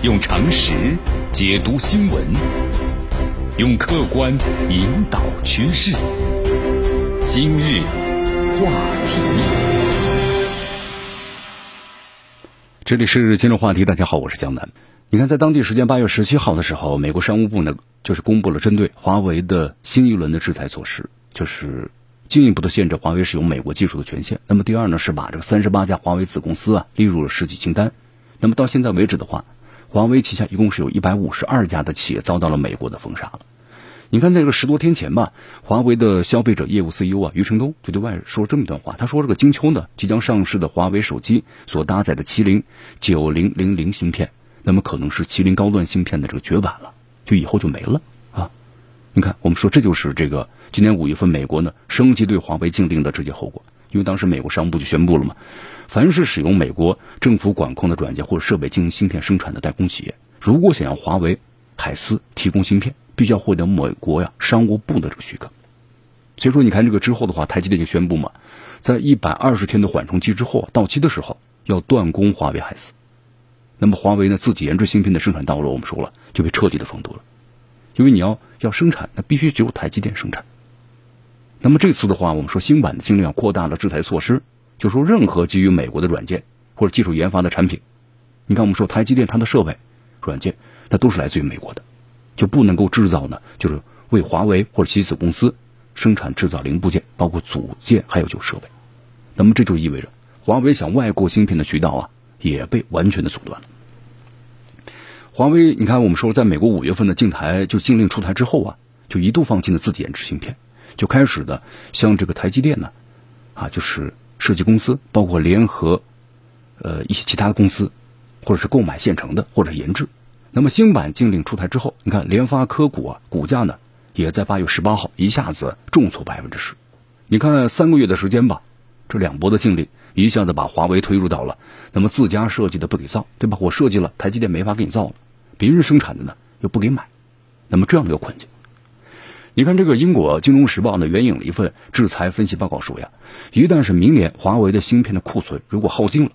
用常识解读新闻，用客观引导趋势。今日话题，这里是今日话题。大家好，我是江南。你看，在当地时间八月十七号的时候，美国商务部呢就是公布了针对华为的新一轮的制裁措施，就是进一步的限制华为使用美国技术的权限。那么第二呢是把这个三十八家华为子公司啊列入了实体清单。那么到现在为止的话，华为旗下一共是有一百五十二家的企业遭到了美国的封杀了。你看，在这个十多天前吧，华为的消费者业务 CEO 啊，余承东就对外说这么一段话，他说：“这个金秋呢，即将上市的华为手机所搭载的麒麟九零零零芯片，那么可能是麒麟高端芯片的这个绝版了，就以后就没了啊。”你看，我们说这就是这个今年五月份美国呢升级对华为禁令的直接后果，因为当时美国商务部就宣布了嘛，凡是使用美国政府管控的软件或者设备进行芯片生产的代工企业，如果想要华为、海思提供芯片。必须要获得美国呀商务部的这个许可，所以说你看这个之后的话，台积电就宣布嘛，在一百二十天的缓冲期之后到期的时候要断供华为海思，那么华为呢自己研制芯片的生产道路，我们说了就被彻底的封堵了，因为你要要生产，那必须只有台积电生产。那么这次的话，我们说新版的禁令扩大了制裁措施，就说任何基于美国的软件或者技术研发的产品，你看我们说台积电它的设备、软件，它都是来自于美国的。就不能够制造呢，就是为华为或者其子公司生产制造零部件，包括组件，还有就是设备。那么这就意味着华为想外购芯片的渠道啊，也被完全的阻断了。华为，你看我们说，在美国五月份的禁台就禁令出台之后啊，就一度放弃了自己研制芯片，就开始的向这个台积电呢，啊，就是设计公司，包括联合呃一些其他的公司，或者是购买现成的，或者研制。那么新版禁令出台之后，你看联发科股啊，股价呢也在八月十八号一下子重挫百分之十。你看三个月的时间吧，这两波的禁令一下子把华为推入到了那么自家设计的不给造，对吧？我设计了，台积电没法给你造了，别人生产的呢又不给买，那么这样的一个困境。你看这个英国金融时报呢援引了一份制裁分析报告说呀，一旦是明年华为的芯片的库存如果耗尽了。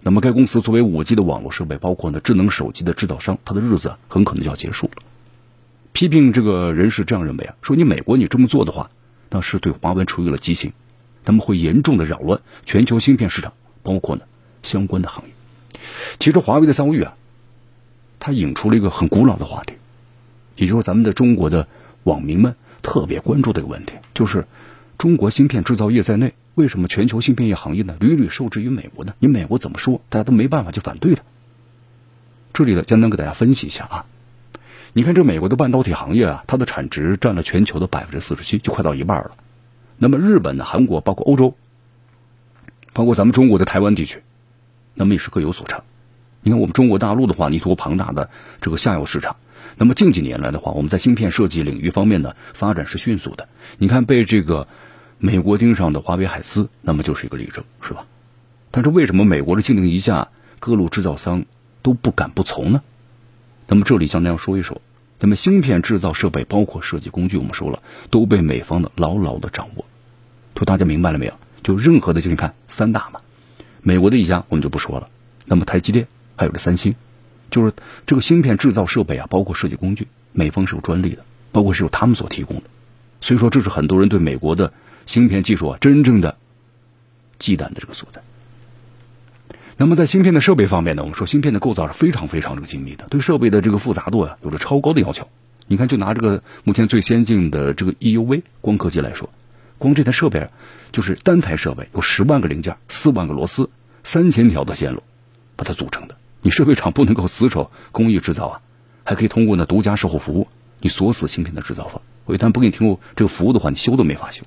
那么，该公司作为五 G 的网络设备，包括呢智能手机的制造商，它的日子很可能就要结束了。批评这个人士这样认为啊，说你美国你这么做的话，那是对华为处于了畸形，他们会严重的扰乱全球芯片市场，包括呢相关的行业。其实华为的遭遇啊，它引出了一个很古老的话题，也就是咱们的中国的网民们特别关注的一个问题，就是中国芯片制造业在内。为什么全球芯片业行业呢屡屡受制于美国呢？你美国怎么说，大家都没办法去反对它。这里呢，简单给大家分析一下啊。你看这美国的半导体行业啊，它的产值占了全球的百分之四十七，就快到一半了。那么日本呢、韩国，包括欧洲，包括咱们中国的台湾地区，那么也是各有所长。你看我们中国大陆的话，你多庞大的这个下游市场。那么近几年来的话，我们在芯片设计领域方面呢，发展是迅速的。你看被这个。美国盯上的华为海思，那么就是一个例证，是吧？但是为什么美国的禁令一下，各路制造商都不敢不从呢？那么这里向大家说一说，那么芯片制造设备，包括设计工具，我们说了都被美方的牢牢的掌握。就大家明白了没有？就任何的，就你看三大嘛，美国的一家我们就不说了。那么台积电还有这三星，就是这个芯片制造设备啊，包括设计工具，美方是有专利的，包括是由他们所提供的。所以说，这是很多人对美国的。芯片技术啊，真正的忌惮的这个所在。那么在芯片的设备方面呢，我们说芯片的构造是非常非常这个精密的，对设备的这个复杂度啊有着超高的要求。你看，就拿这个目前最先进的这个 EUV 光刻机来说，光这台设备就是单台设备有十万个零件、四万个螺丝、三千条的线路把它组成的。你设备厂不能够死守工艺制造啊，还可以通过呢独家售后服务，你锁死芯片的制造方。我一旦不给你提供这个服务的话，你修都没法修。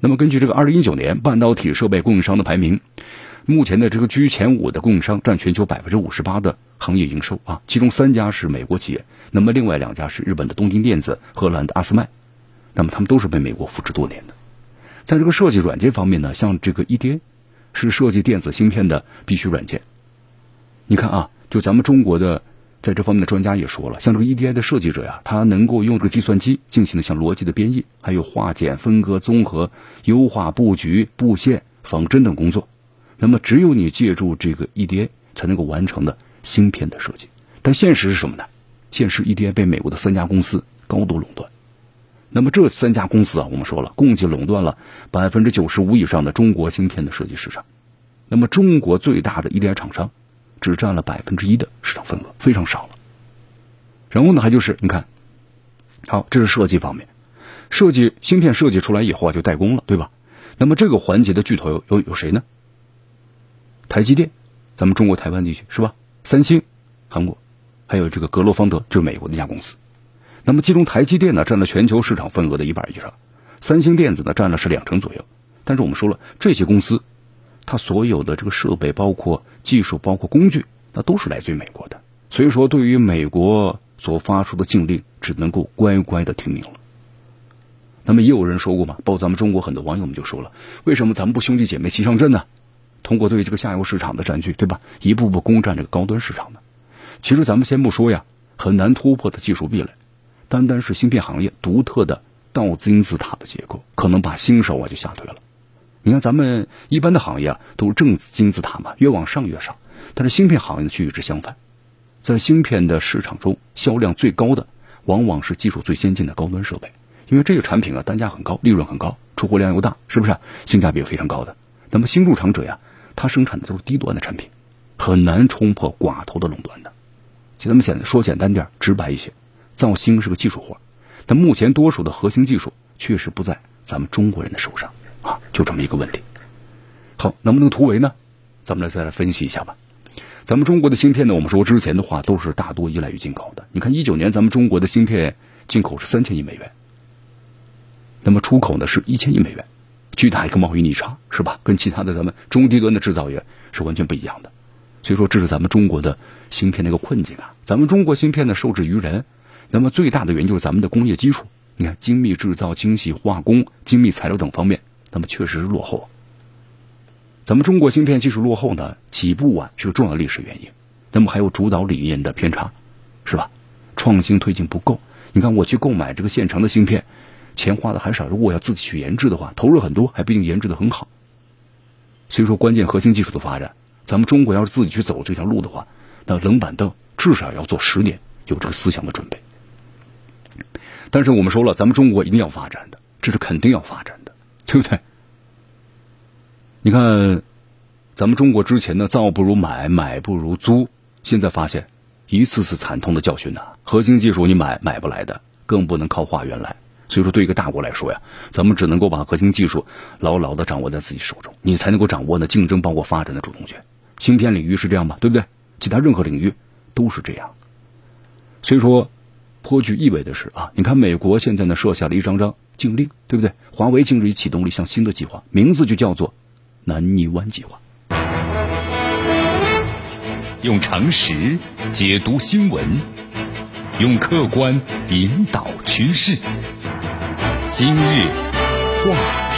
那么根据这个二零一九年半导体设备供应商的排名，目前的这个居前五的供应商占全球百分之五十八的行业营收啊，其中三家是美国企业，那么另外两家是日本的东京电子、荷兰的阿斯麦，那么他们都是被美国扶持多年的。在这个设计软件方面呢，像这个 EDA 是设计电子芯片的必须软件。你看啊，就咱们中国的。在这方面的专家也说了，像这个 EDI 的设计者呀，他能够用这个计算机进行的像逻辑的编译，还有化简、分割、综合、优化布局、布线、仿真等工作。那么，只有你借助这个 EDA，才能够完成的芯片的设计。但现实是什么呢？现实 EDA 被美国的三家公司高度垄断。那么这三家公司啊，我们说了，共计垄断了百分之九十五以上的中国芯片的设计市场。那么中国最大的 EDA 厂商只占了百分之一的市场份额，非常少了。然后呢，还就是你看，好，这是设计方面，设计芯片设计出来以后啊，就代工了，对吧？那么这个环节的巨头有有有谁呢？台积电，咱们中国台湾地区是吧？三星，韩国，还有这个格罗方德，就是美国的一家公司。那么其中台积电呢，占了全球市场份额的一半以上，三星电子呢占了是两成左右。但是我们说了，这些公司，它所有的这个设备、包括技术、包括工具，那都是来自于美国的。所以说，对于美国所发出的禁令，只能够乖乖的听命了。那么也有人说过嘛，包括咱们中国很多网友们就说了，为什么咱们不兄弟姐妹齐上阵呢？通过对这个下游市场的占据，对吧？一步步攻占这个高端市场呢？其实咱们先不说呀，很难突破的技术壁垒。单单是芯片行业独特的倒金字塔的结构，可能把新手啊就吓退了。你看咱们一般的行业啊都是正金字塔嘛，越往上越少。但是芯片行业却与之相反，在芯片的市场中，销量最高的往往是技术最先进的高端设备，因为这个产品啊单价很高，利润很高，出货量又大，是不是？性价比非常高的。那么新入场者呀，他生产的都是低端的产品，很难冲破寡头的垄断的。就咱们简说简单点，直白一些。造芯是个技术活，但目前多数的核心技术确实不在咱们中国人的手上啊，就这么一个问题。好，能不能突围呢？咱们来再来分析一下吧。咱们中国的芯片呢，我们说之前的话都是大多依赖于进口的。你看一九年咱们中国的芯片进口是三千亿美元，那么出口呢是一千亿美元，巨大一个贸易逆差是吧？跟其他的咱们中低端的制造业是完全不一样的。所以说这是咱们中国的芯片的一个困境啊。咱们中国芯片呢受制于人。那么最大的原因就是咱们的工业基础，你看精密制造、精细化工、精密材料等方面，那么确实是落后。咱们中国芯片技术落后呢，起步晚是个重要历史原因。那么还有主导理念的偏差，是吧？创新推进不够。你看我去购买这个现成的芯片，钱花的还少。如果要自己去研制的话，投入很多，还不一定研制的很好。所以说，关键核心技术的发展，咱们中国要是自己去走这条路的话，那冷板凳至少要做十年，有这个思想的准备。但是我们说了，咱们中国一定要发展的，这是肯定要发展的，对不对？你看，咱们中国之前呢，造不如买，买不如租，现在发现一次次惨痛的教训呐。核心技术你买买不来的，更不能靠化缘来。所以说，对一个大国来说呀，咱们只能够把核心技术牢牢的掌握在自己手中，你才能够掌握呢竞争包括发展的主动权。芯片领域是这样吧，对不对？其他任何领域都是这样。所以说。颇具意味的是啊，你看美国现在呢设下了一张张禁令，对不对？华为近日已启动了一项新的计划，名字就叫做“南泥湾计划”。用常识解读新闻，用客观引导趋势。今日话。